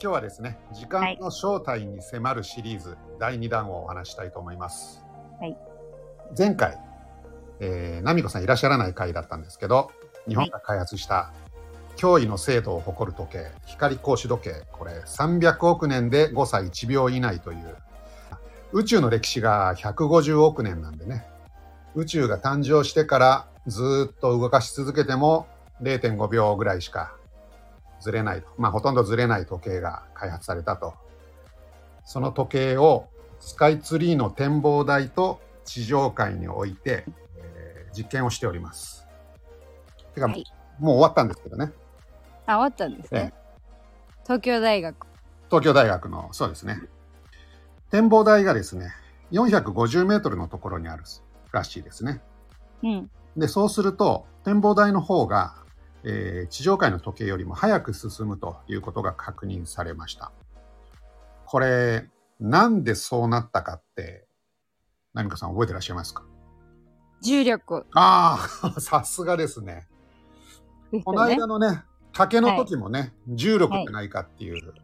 今日はですね、時間の正体に迫るシリーズ、第2弾をお話したいと思います。はい。前回、えミコさんいらっしゃらない回だったんですけど、日本が開発した驚異の精度を誇る時計、光格子時計、これ300億年で5歳1秒以内という、宇宙の歴史が150億年なんでね、宇宙が誕生してからずーっと動かし続けても0.5秒ぐらいしかずれないと。まあ、ほとんどずれない時計が開発されたと。その時計をスカイツリーの展望台と地上界に置いて、えー実験をしております。てか、はいもう終わったんですけどね。あ、終わったんですね。東京大学。東京大学の、そうですね。展望台がですね、450メートルのところにあるらしいですね。うん。で、そうすると、展望台の方が、えー地上界の時計よりも早く進むということが確認されました。これ、なんでそうなったかって、何かさん覚えてらっしゃいますか？重力ああ、さすがですね。この間。のね、竹の時もね、重力ってないかっていう、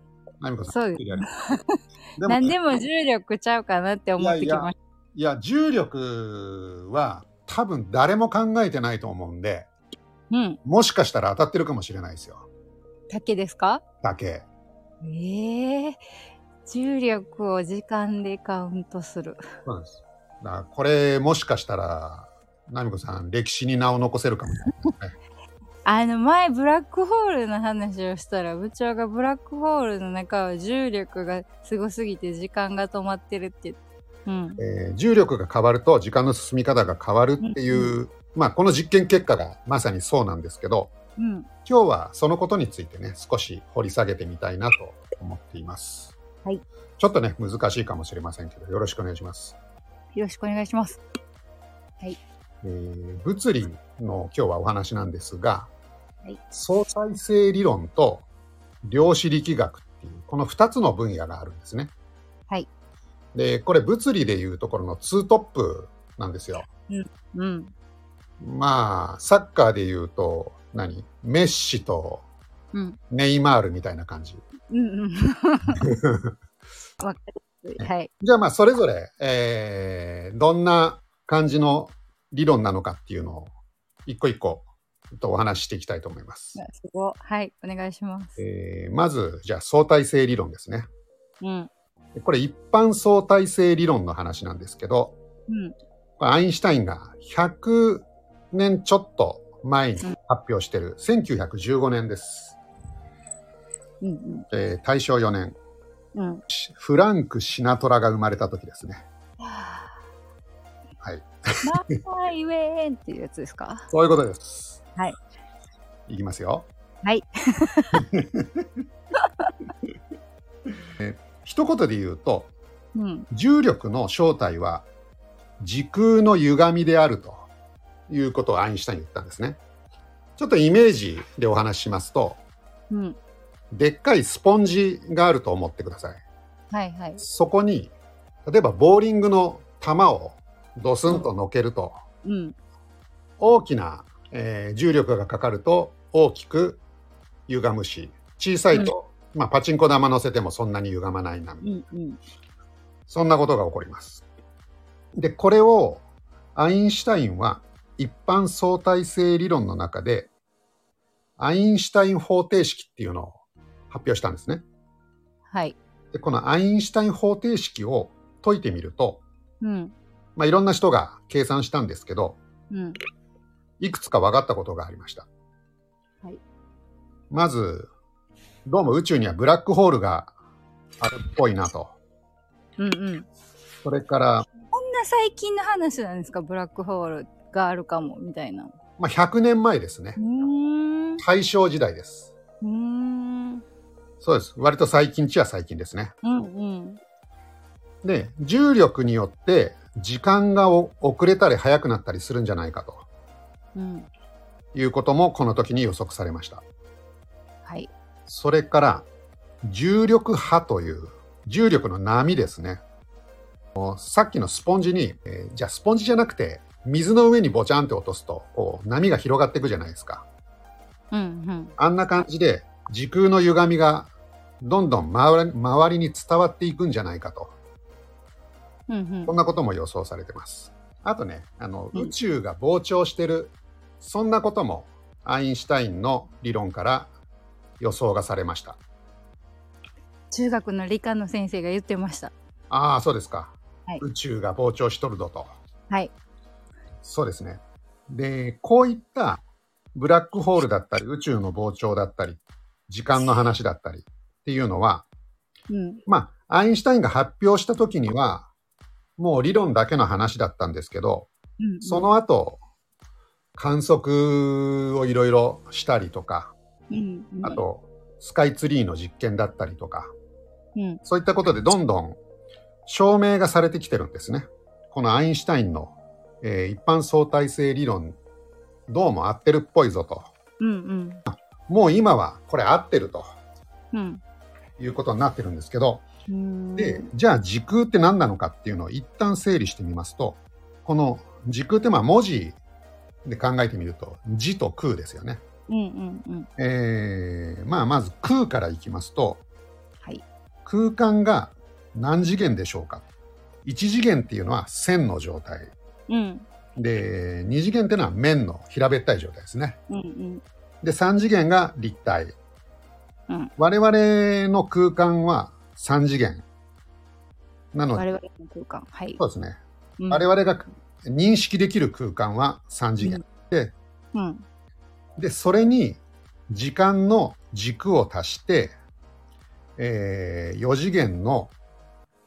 何かさん、そうです でも何でも重力ちゃうかなって思ってきましいや、重力は多分誰も考えてないと思うんで、た。うん。もしかしたら当たってるかもしれないですよ。竹ですか？竹。ええ重力を時間でカウントする。そうです。だからこれもしかしたら、ナミコさん、歴史に名を残せるかもしれないね。あの前ブラックホールの話をしたら部長がブラックホールの中は重力がすごすぎて時間が止まってるって言って。うん。えー重力が変わると時間の進み方が変わるっていう、まあこの実験結果がまさにそうなんですけど、うん。今日はそのことについてね、少し掘り下げてみたいなと思っています。はい。ちょっとね、難しいかもしれませんけど、よろしくお願いします。よろしくお願いします。えー物理の今日はお話なんですが、はい相対性理論と量子力学っていうこの2つの分野があるんですね。はい。でこれ物理でいうところのツートップなんですよ。うん。まあサッカーでいうと何？メッシとうん。ネイマールみたいな感じ。うんうん。わかる。はい。じゃあまあそれぞれ、えーどんな感じの理論なのかっていうのを一個一個とお話ししていきたいと思います。すごい。はい。お願いします。えーまず、じゃあ相対性理論ですね。うん。これ一般相対性理論の話なんですけど、うん。アインシュタインが100年ちょっと前にうん発表してる1915年です。うん。えー大正4年、うん。フランク・シナトラが生まれた時ですね。はい。マイウェーンっていうやつですか？そういうことです。はい。いきますよ。はい。一言で言うと、うん。重力の正体は時空の歪みであるということをアインシュタイン言ったんですね。ちょっとイメージでお話ししますと、うん。でっかいスポンジがあると思ってください。はいはい。そこに、例えばボーリングの球をドスンと乗けると、うん。大きな、えー重力がかかると大きく歪むし、小さいと、まあパチンコ玉乗せてもそんなに歪まないな、うん。うん。そんなことが起こります。で、これをアインシュタインは一般相対性理論の中でアインシュタイン方程式っていうのを発表したんですね。はい。で、このアインシュタイン方程式を解いてみると、うん。まあ、いろんな人が計算したんですけど、うん。いくつか分かったことがありました。はいまず、どうも宇宙にはブラックホールがあるっぽいなと。うん。うん。それから、こんな最近の話なんですか？ブラックホールがあるかも、みたいな。まあ、100年前ですね。大正時代です。そうです。割と最近っちゃ最近ですね。うんうん。で、重力によって時間がお遅れたり速くなったりするんじゃないかとうん。いうこともこの時に予測されました。はい。それから重力波という重力の波ですね。さっきのスポンジに、えーじゃあスポンジじゃなくて水の上にボチャンって落とすとこう波が広がっていくじゃないですか。うんうん。あんな感じで時空の歪みがどんどん周り周りに伝わっていくんじゃないかと。うんうんこんなことも予想されてます。あとね、あのうん宇宙が膨張してる、そんなこともアインシュタインの理論から予想がされました。中学の理科の先生が言ってました。ああ、そうですか。はい宇宙が膨張しとるぞと。はい。そうですね。で、こういったブラックホールだったり、宇宙の膨張だったり、時間の話だったりっていうのは、うん。まあ、アインシュタインが発表した時には、もう理論だけの話だったんですけど、うんそ、の後、観測をいろいろしたりとか、うんうん、あと、スカイツリーの実験だったりとか、うん、そういったことでどんどん証明がされてきてるんですね。このアインシュタインの、えー一般相対性理論、どうも合ってるっぽいぞと。うん、もう今はこれ合ってるとうん、いうことになってるんですけど、うん。で、じゃあ時空って何なのかっていうのを一旦整理してみますと、この時空ってまあ文字で考えてみると、字と空ですよね。うん、うん、うん。えーまあまず空からいきますと、はい。空間が何次元でしょうか1次元っていうのは線の状態うん、で2次元っていうのは面の平べったい状態ですね。うん、うん。で3次元が立体、うん。我々の空間は3次元。なので我々の空間。はい。そうですね、うん。我々が認識できる空間は3次元、でうん、でそれに時間の軸を足して、え4次元の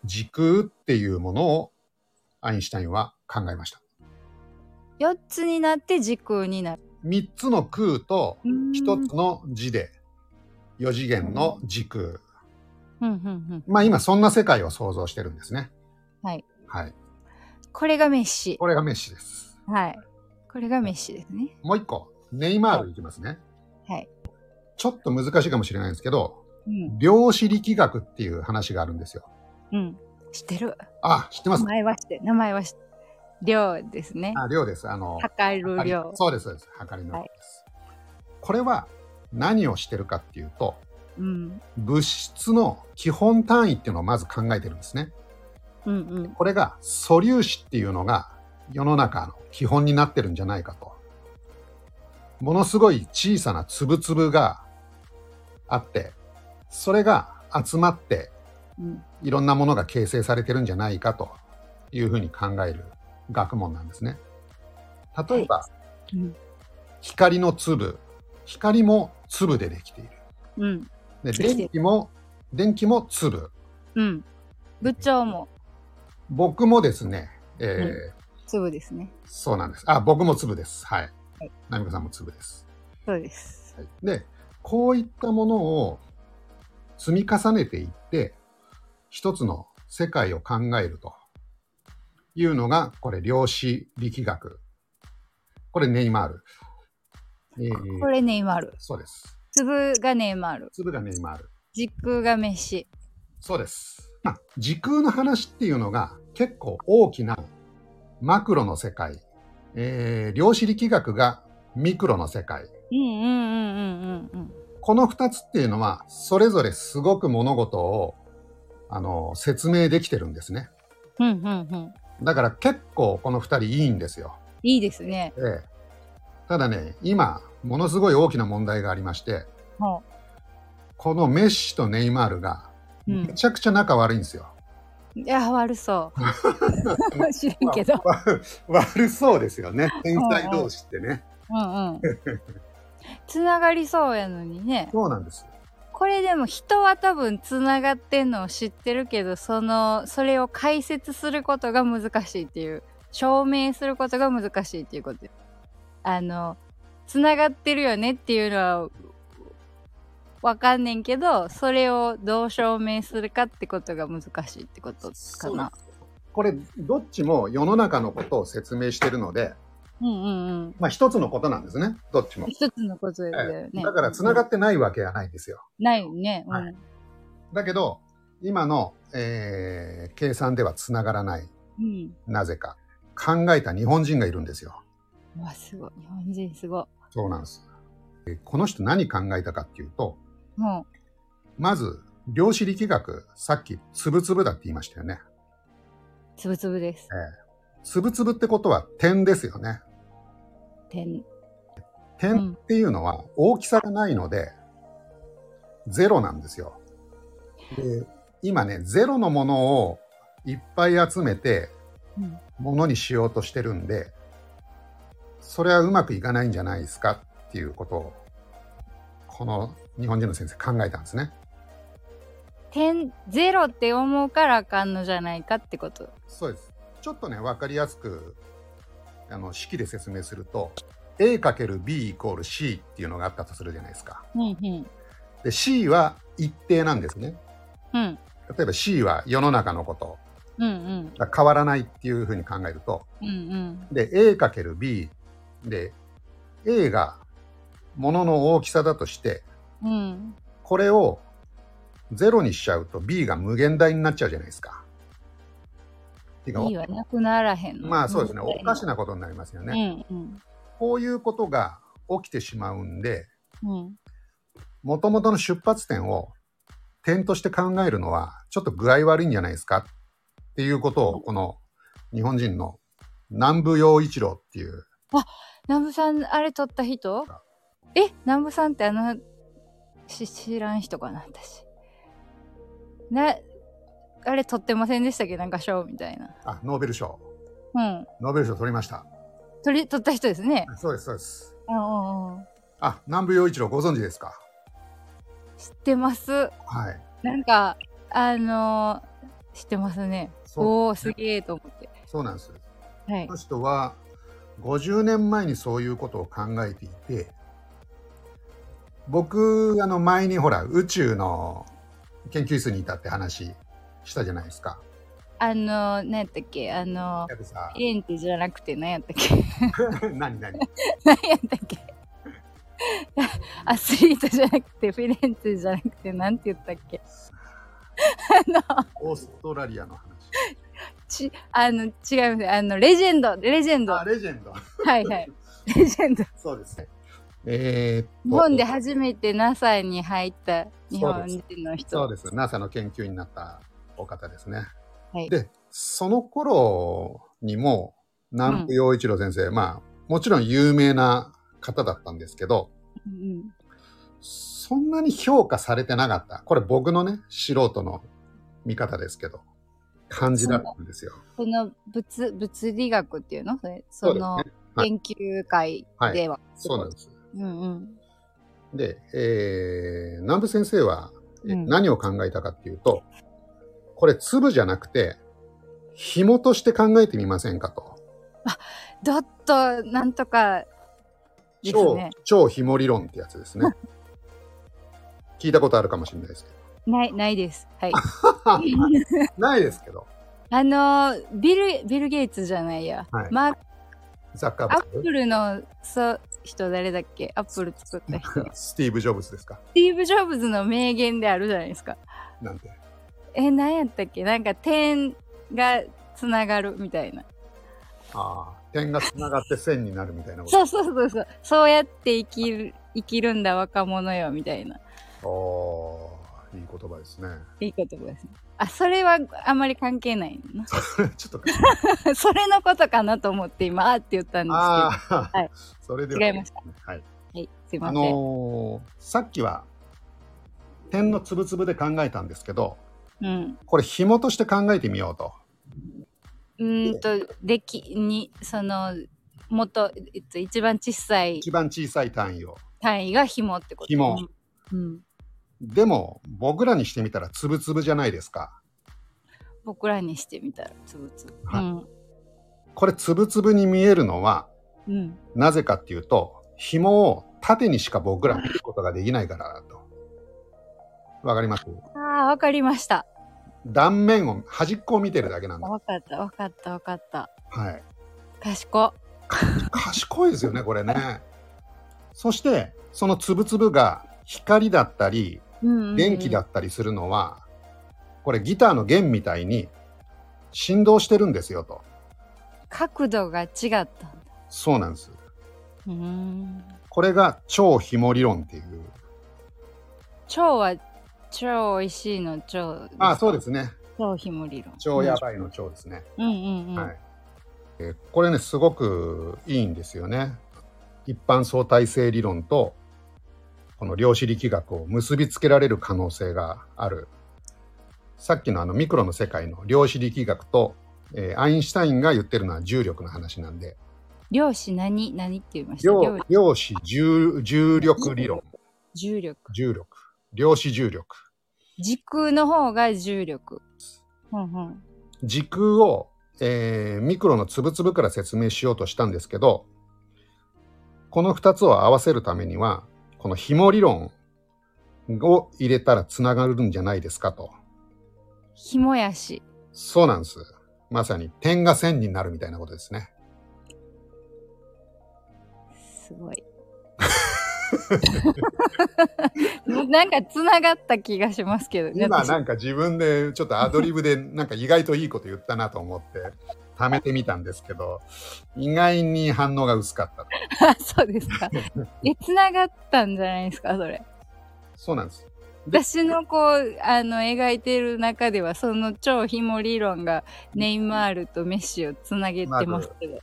時空っていうものをアインシュタインは考えました。4つになって時空になる。3つの空とうん1つの字で4次元の時空。うん、うん、うん。まあ今そんな世界を想像してるんですね。はい。はい。これがメッシ。これがメッシです。はい。これがメッシですね。もう一個、ネイマールいきますね。はい。ちょっと難しいかもしれないんですけど、うん、量子力学っていう話があるんですよ。うん。知ってる。あ、知ってます名前は知って、名前は知って。量ですね。あ、量です。あの、測る量。そうです、そうです。測りの量です。これは何をしてるかっていうと、うん。物質の基本単位っていうのをまず考えてるんですね。うんうん。これが素粒子っていうのが世の中の基本になってるんじゃないかと。ものすごい小さな粒々があって、それが集まってうん。いろんなものが形成されてるんじゃないかというふうに考える学問なんですね。例えば、うん。光の粒、光も粒でできている。うん。で電気も、電気も粒。うん。部長も僕もですね、えー粒ですね。そうなんです。あ、僕も粒です。はいはい。ナミコさんも粒です。そうです。はいで、こういったものを積み重ねていって、一つの世界を考えるというのが、これ、量子力学。これ、ネイマール。えーこれネイマール。そうです。粒がネイマール。粒がネイマール。時空がメッシ。そうです。まあ、時空の話っていうのが結構大きなマクロの世界、えー量子力学がミクロの世界。うんうんうんうんうんうん。この二つっていうのは、それぞれすごく物事を、あの、説明できてるんですね。うんうんうん。だから結構この二人いいんですよ。いいですね。ええただね、今、ものすごい大きな問題がありまして、ほこのメッシとネイマールが、う。うんめ。ちゃくちゃ仲悪いんですよ。いや、悪そう。知らんけど。わ悪そうですよね。天才同士ってね。うんうん。つながりそうやのにね。そうなんです。これでも人は多分つながってんのを知ってるけど、その、それを解説することが難しいっていう、証明することが難しいっていうことであの、つながってるよねっていうのは、わかんねんけど、それをどう証明するかってことが難しいってことかな。これ、どっちも世の中のことを説明してるので、うんうんうん。まあ一つのことなんですね。どっちも。一つのことだよね。ええだから繋がってないわけがないんですよ。ないよね。うん。はいだけど、今の、えー計算では繋がらない。うん。なぜか。考えた日本人がいるんですよ。うわ、すごい。日本人すごい。そうなんです。えこの人何考えたかっていうと、もまず量子力学、さっきつぶつぶだって言いましたよね。つぶつぶです。つぶつぶってことは点ですよね。点。点っていうのは大きさがないので、ゼロなんですよ。で今ね、ゼロのものをいっぱい集めて、うん。ものにしようとしてるんで、それはうまくいかないんじゃないですかっていうことを、この日本人の先生考えたんですね。点ゼロって思うからあかんのじゃないかってこと？そうです。ちょっとね、わかりやすく、あの、式で説明すると、A×B イコール C っていうのがあったとするじゃないですか。うんうん。で、C は一定なんですね。うん。例えば C は世の中のこと。うんうん。変わらないっていうふうに考えると、うんうん。で、A×B で、A が物の大きさだとして、うん。これを0にしちゃうと B が無限大になっちゃうじゃないですか。てかいいわ、なくならへんの。まあそうですね、おかしな。なことになりますようね。んうん。こういうことが起きてしまうんで、うん。もともとの出発点を点として考えるのは、ちょっと具合悪いんじゃないですか？っていうことを、この日本人の南部陽一郎っていう、南部さん、あれ撮った人？え南部さんってあの、し知らん人かな、私。な、あれ撮ってませんでしたっけ？なんか賞みたいな。あ、ノーベル賞。うん。ノーベル賞取りました。取り、撮った人ですね。そうです、そうです。あ、南部陽一郎ご存知ですか？知ってます。はい。なんか、あのー知ってますね。おお、すげえと思って。そうなんです。はいこの。人は50年前にそういうことを考えていて、僕、あの前にほら、宇宙の研究室にいたって話したじゃないですか。あのー、何やったっけ？あのやっぱさ。ー、、エンテじゃなくて何やったっけ？何何？何やったっけ？アスリートじゃなくてフィレンツェじゃなくてなんて言ったっけ？あのオーストラリアの話。ちあの違います。あのレジェンド。レジェンド。レジェンド。いはい。レジェンド。そうですね。えー日本で初めて NASA に入った日本人の人。そうです。NASA の研究員になったお方ですね。はい。で、その頃にも、南部陽一郎先生、まあ、もちろん有名な方だったんですけど、うんそんなに評価されてなかった。これ僕のね、素人の見方ですけど、感じだったんですよ。その物物理学っていうの？それその研究会では、そうなんです。うんうん。で、えー、南部先生は、えうん。何を考えたかっていうと、これ粒じゃなくて、紐として考えてみませんかと。ドットなんとかです超、ね超紐理論ってやつですね。聞いたことあるかもしれないですけないないですはいど。ないですけど。あのビルビル・ゲイツじゃないや、はいマークザッカーアッバーグ？プルのそう人誰だっけ？アップル作った人ス スティーブ・ジョブズですか？ティーブ・ジョブズの名言であるじゃないですかなんて？え何やったっけ？なんか点がつながるみたいな。ああ、点がつながって線になるみたいなこと？そうそうそうそう。そうやって生きる生きるんだ若者よみたいな。おーいい言葉ですね。いい言葉ですね。あそれはあまり関係ないの？ちょっと、な それのことかなと思って今あーって言ったんですああ、はい。それでは。違いました。はい。けどはいすいまあせん、のーさっきは点のつぶつぶで考えたんですけど、うんこれ紐として考えてみようと。うーんとできにそのもっと、えっと、一番小さい一番小さい単位を。単位が紐ってこと紐うん、でも、僕らにしてみたらつぶつぶじゃないですか。僕らにしてみたらつぶつぶ、はいこれつぶつぶに見えるのは、うんうんなぜかっていうと、紐を縦にしか僕ら見ることができないからだと。わかります？ああわかりました断面を、端っこを見てるだけなんだ。わかったわかったわかったはい。賢賢いですよね、これね。そして、そのつぶつぶが光だったり、電気だったりするのは、これギターの弦みたいに振動してるんですよと。角度が違ったそうなんです。うーんこれが超紐理論っていう。超は超美味しいの超。あ、そうですね。超ひも理論。超やばいの超ですね。うんうんうん。はい。えーこれね、すごくいいんですよね。一般相対性理論と、この量子力学を結びつけられる可能性がある。さっきのあのミクロの世界の量子力学と、えーアインシュタインが言ってるのは重力の話なんで、量子何？何って言いました？量量量子重重力理論、重力。重力、量子重力。時空の方が重力。うんうん。時空を、えーミクロのつぶつぶから説明しようとしたんですけど、この2つを合わせるためには、この紐理論を入れたらつながるんじゃないですかと。ひもやし。そうなんです。まさに点が線になるみたいなことですね。すごい。なんかつながった気がしますけどね。私今なんか自分でちょっとアドリブでなんか意外といいこと言ったなと思って貯めてみたんですけど、意外に反応が薄かった そうですか。え、つながったんじゃないですか、それ。そうなんです。で私のこう、あの、描いてる中では、その超ひも理論がネイマールとメッシをつなげてますけど。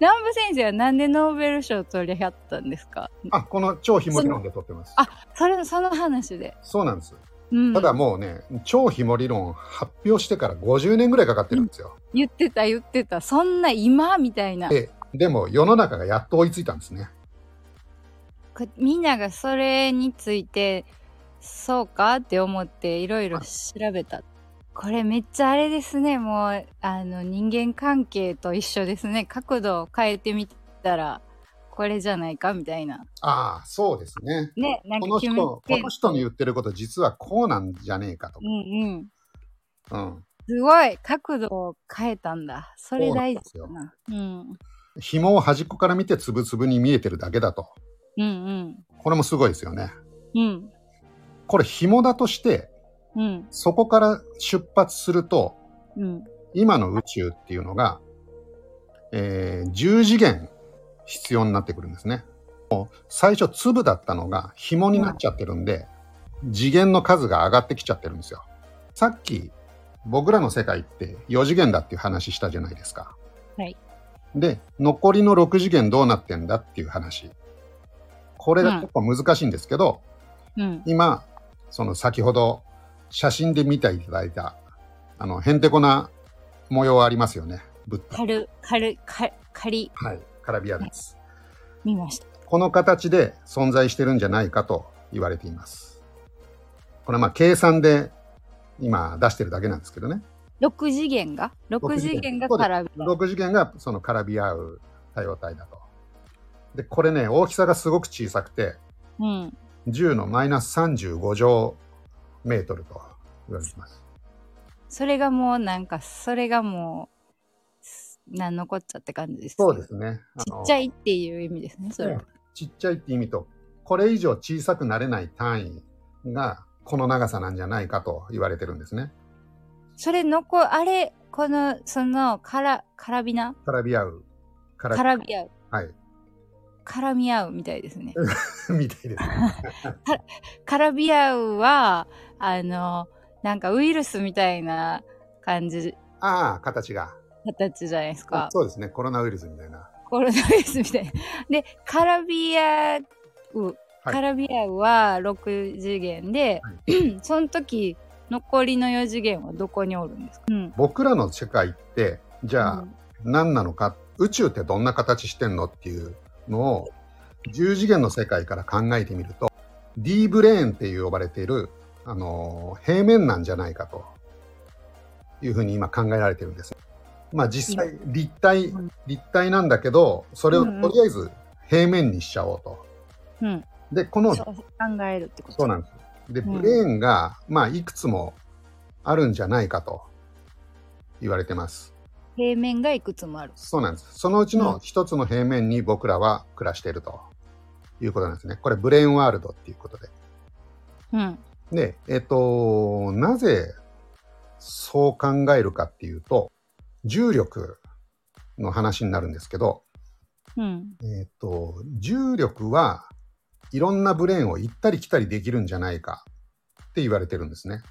南部先生はなんでノーベル賞を取りはったんですか？あ、この超紐理論で撮ってます。あそれ、その話で。そうなんです。うん。ただもうね、超紐理論発表してから50年ぐらいかかってるんですよ。言ってた言ってた。そんな今？みたいな。で、でも世の中がやっと追いついたんですね。こみんながそれについてそうか？って思っていろいろ調べたこれめっちゃあれですね。もうあの人間関係と一緒ですね。角度を変えてみたらこれじゃないかみたいな。ああ、そうですね。ねなんこの人、この人の言ってること実はこうなんじゃねえかと。う。んうん。うん。すごい角度を変えたんだ。それ大事だな。うん。紐を端っこから見てつぶつぶに見えてるだけだと。うんこれもすごいですよね。うんうん。これ紐だとして、うんそこから出発すると、うん今の宇宙っていうのが、えー10次元必要になってくるんですね。もう最初粒だったのが紐になっちゃってるんで、次元の数が上がってきちゃってるんですよ。さっき僕らの世界って4次元だっていう話したじゃないですか。はい。で、残りの6次元どうなってんだっていう話。これが結構難しいんですけど、うん今、その先ほど写真で見ていただいた、あの、へんてこな模様ありますよね。ブッダ。カルカルカカリはい。カラビアです。見ましたこの形で存在してるんじゃないかと言われています。これはまあ計算で今出してるだけなんですけどね。6次元が？6次元がカラビア6次元がその絡び合う多様体だと。で、これね、大きさがすごく小さくて、うん10のマイナス35乗メートルと言われています。それがもうなんかそれがもうすなんのこっちゃって感じですそうですね。ちっちゃいっていう意味ですねそれ、うんちっちゃいって意味と、これ以上小さくなれない単位がこの長さなんじゃないかと言われてるんですね。それのこあれこのそのカラカラビナ絡び合う。絡絡み合うはい。絡み合うみたいですね。みたいです。絡み合うはあのなんかウイルスみたいな感じ。ああ、形が。形じゃないですか。そうですね。コロナウイルスみたいな。コロナウイルスみたいな。で絡み合うはい。絡み合うは6次元で、その時残りの4次元はどこにおるんですか、うん。僕らの世界って、じゃあうん。何なのか、宇宙ってどんな形してんの？っていうのを、10次元の世界から考えてみると、D ブレーンって呼ばれている、あのー平面なんじゃないかというふうに今考えられてるんです。まあ実際立体、うん立体なんだけど、それをとりあえず平面にしちゃおうと。うん、で、この考えるってことそうなんです。で、うんブレーンが、まあ、いくつもあるんじゃないかと言われてます。平面がいくつもあるそうなんです。そのうちの一つの平面に僕らは暮らしているということなんですね。これ、ブレーンワールドっていうことで。うんで、えっと、なぜそう考えるかっていうと、重力の話になるんですけど、うんえっと、重力はいろんなブレーンを行ったり来たりできるんじゃないかって言われてるんですね。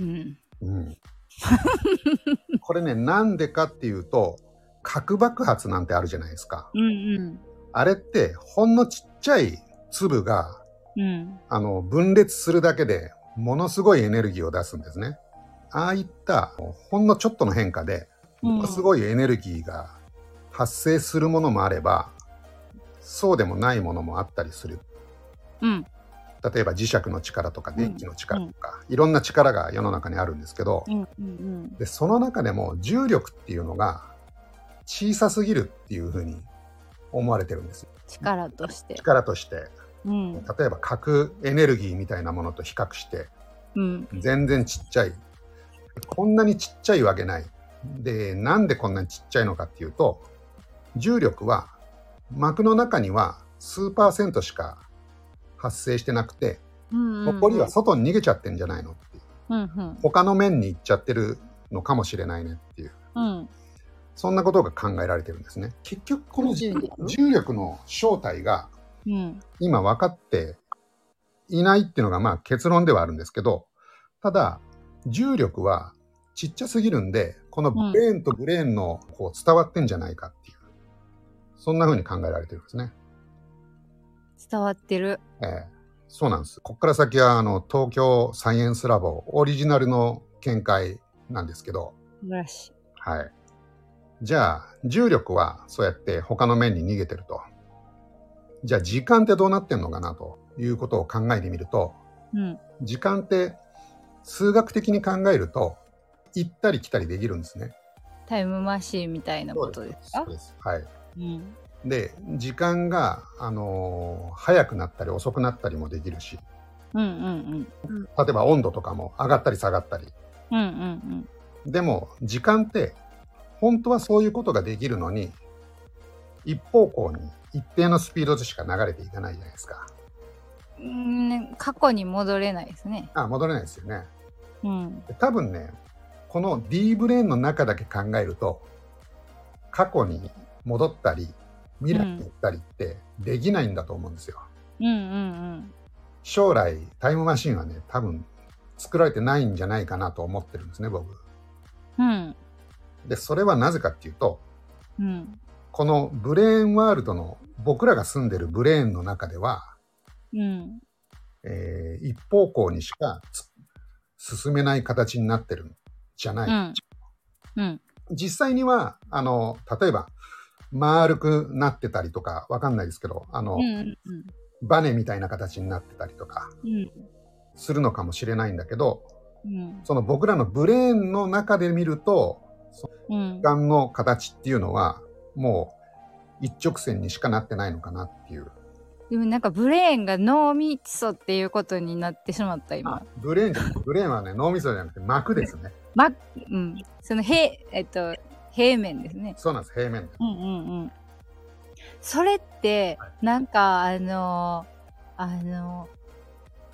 うん。うん、これね、なんでかっていうと、核爆発なんてあるじゃないですか。うんうん。あれって、ほんのちっちゃい粒が、うん。あの、分裂するだけで、ものすごいエネルギーを出すんですね。ああいった、ほんのちょっとの変化で、ものすごいエネルギーが発生するものもあれば、そうでもないものもあったりする。うん。例えば磁石の力とか電気の力とか、いろんな力が世の中にあるんですけど、うん。うん。うん。でその中でも重力っていうのが小さすぎるっていうふうに思われてるんですよ力として。力としてうん。例えば核エネルギーみたいなものと比較してうん。全然ちっちゃいこんなにちっちゃいわけないでなんでこんなにちっちゃいのかっていうと重力は膜の中には数パーセントしか発生してなくてうん。残りは外に逃げちゃってんじゃないのっていううん。うん。他の面に行っちゃってるのかもしれないねっていううん。そんなことが考えられてるんですね。結局この重力重力の正体がうん。今分かっていないっていうのがまあ結論ではあるんですけど、ただ重力はちっちゃすぎるんで、このブレーンとブレーンのこう伝わってんじゃないかっていう、そんな風に考えられてるんですね。伝わってる。ええそうなんです。ここから先はあの東京サイエンスラボオリジナルの見解なんですけど、素晴らしい。はい。じゃあ、重力はそうやって他の面に逃げてると。じゃあ、時間ってどうなってんのかなということを考えてみると、うん。時間って数学的に考えると、行ったり来たりできるんですね。タイムマシーンみたいなことですか？そうです。はい。うん。で、時間が、あのー早くなったり遅くなったりもできるし、うんうんうん。例えば温度とかも上がったり下がったり。うんうんでも、時間って、本当はそういうことができるのに、一方向に一定のスピードでしか流れていかないじゃないですか。うん。うん過去に戻れないですね。あ、戻れないですよね。うん。で多分ね、この D ブレーンの中だけ考えると、過去に戻ったり、未来に行ったりってできないんだと思うんですよ。うんうん将来、タイムマシンはね、多分作られてないんじゃないかなと思ってるんですね、僕。うん。うん。で、それはなぜかっていうと、うん。このブレーンワールドの僕らが住んでるブレーンの中では、うん。えー一方向にしかつ進めない形になってるんじゃない。うん。うん。実際には、あの、例えば、丸くなってたりとか、わかんないですけど、あの、うんうんバネみたいな形になってたりとかうん。するのかもしれないんだけど、うん。その僕らのブレーンの中で見ると、うん時。間の形っていうのは、もう一直線にしかなってないのかなっていう。でもなんかブレーンが脳みそっていうことになってしまった今あ。ブレーンじゃブレーンはね、脳みそじゃなくて膜ですね。ま、うん。その平、えっと、平面ですね。そうなんです、平面です。うんうんうん。それっては、なんかあのあの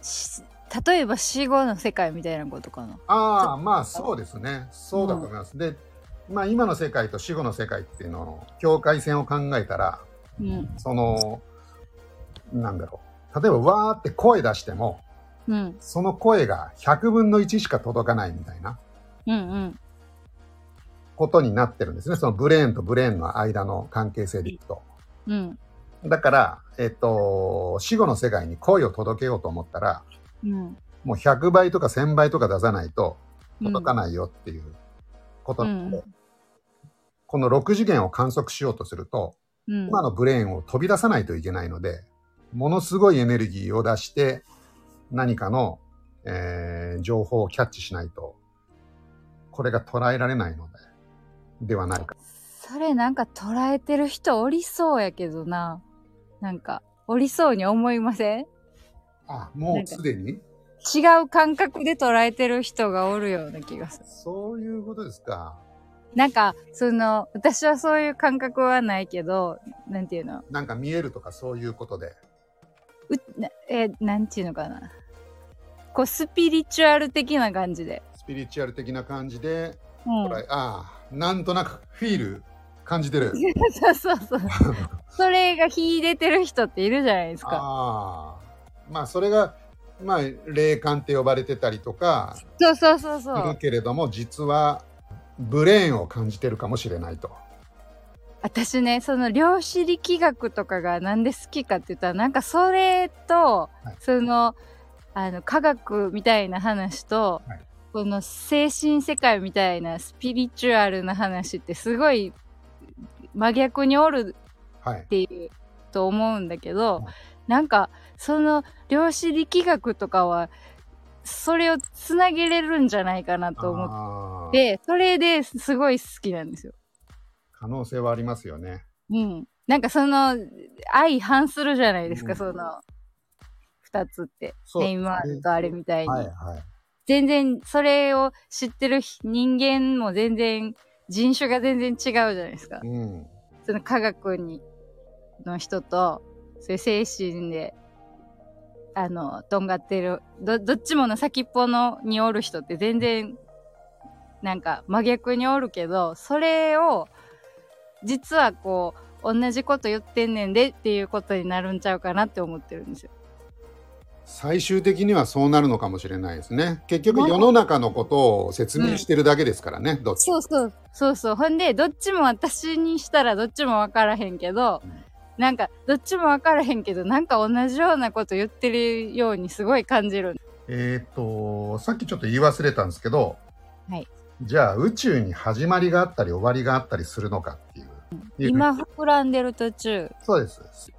し例えば死後の世界みたいなことかな？ああ、まあそうですね。そうだと思います。で、まあ今の世界と死後の世界っていうのの境界線を考えたら、うん。その、なんだろう。例えばわーって声出しても、うん。その声が100分の1しか届かないみたいなうんうん。ことになってるんですね。そのブレーンとブレーンの間の関係性でいくと。うん。だから、えっと、死後の世界に声を届けようと思ったら、うん。もう100倍とか1000倍とか出さないと届かい。ないよっていうことなので、うんこの6次元を観測しようとすると、うん。今のブレーンを飛び出さないといけないので、ものすごいエネルギーを出して、何かの、えー情報をキャッチしないと、これが捉えられないので、ではないか。それなんか捉えてる人おりそうやけどな。なんか、おりそうに思いません？あ、もうすでに？違う感覚で捉えてる人がおるような気がする。そういうことですか。なんか、その、私はそういう感覚はないけど、なんていうの？なんか見えるとかそういうことで。うなえーなんていうのかな？こう、スピリチュアル的な感じで。スピリチュアル的な感じで、うん。ああ、なんとなくフィール感じてる。そうそうそう。それが秀でてる人っているじゃないですか。ああ。まあそれがまあ霊感って呼ばれてたりとかそうそうそうそう。けれども実はブレーンを感じてるかもしれないと。私ね、その量子力学とかがなんで好きかって言ったら、なんかそれと、はいその、あの、科学みたいな話と、はいこの精神世界みたいなスピリチュアルな話ってすごい真逆におるはいっ。ていうと思うんだけど、はいなんかその量子力学とかはそれをつなげれるんじゃないかなと思ってそれですごい好きなんですよ。可能性はありますよね。うん。なんかその相反するじゃないですか、うんその2つって。ネイマールとあれみたいに。はいはい。全然それを知ってる人間も全然人種が全然違うじゃないですか。うん。その科学にの人とそういう精神であのとんがってるどどっちもの先っぽのにおる人って全然なんか真逆におるけどそれを実はこう同じこと言ってんねんでっていうことになるんちゃうかなって思ってるんですよ。最終的にはそうなるのかもしれないですね。結局世の中のことを説明してるだけですからね、どっちそうそう。そうそう。ほんでどっちも私にしたらどっちも分からへんけど、うん。なんかどっちも分からへんけどなんか同じようなこと言ってるようにすごい感じる。えっ、と、さっきちょっと言い忘れたんですけど、はい。じゃあ宇宙に始まりがあったり終わりがあったりするのかっていう。いう今膨らんでる途中、そうです。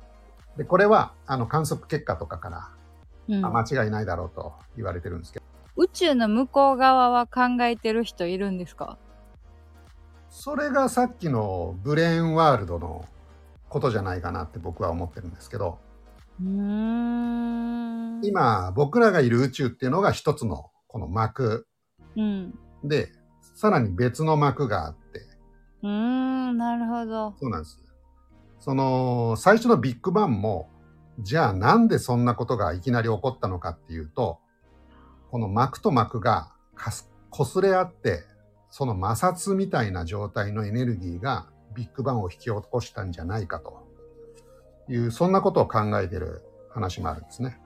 で、これはあの観測結果とかから、うん。あ間違いないだろうと言われてるんですけど、宇宙の向こう側は考えてる人いるんですか？それがさっきのブレーンワールドのことじゃないかなって僕は思ってるんですけど、今僕らがいる宇宙っていうのが一つのこの膜うん。で、さらに別の膜があって、うーんなるほど。そうなんです。その最初のビッグバンも、じゃあなんでそんなことがいきなり起こったのかっていうと、この膜と膜がかす擦れ合って、その摩擦みたいな状態のエネルギーがビッグバンを引き起こしたんじゃないかという、そんなことを考えてる話もあるんですね。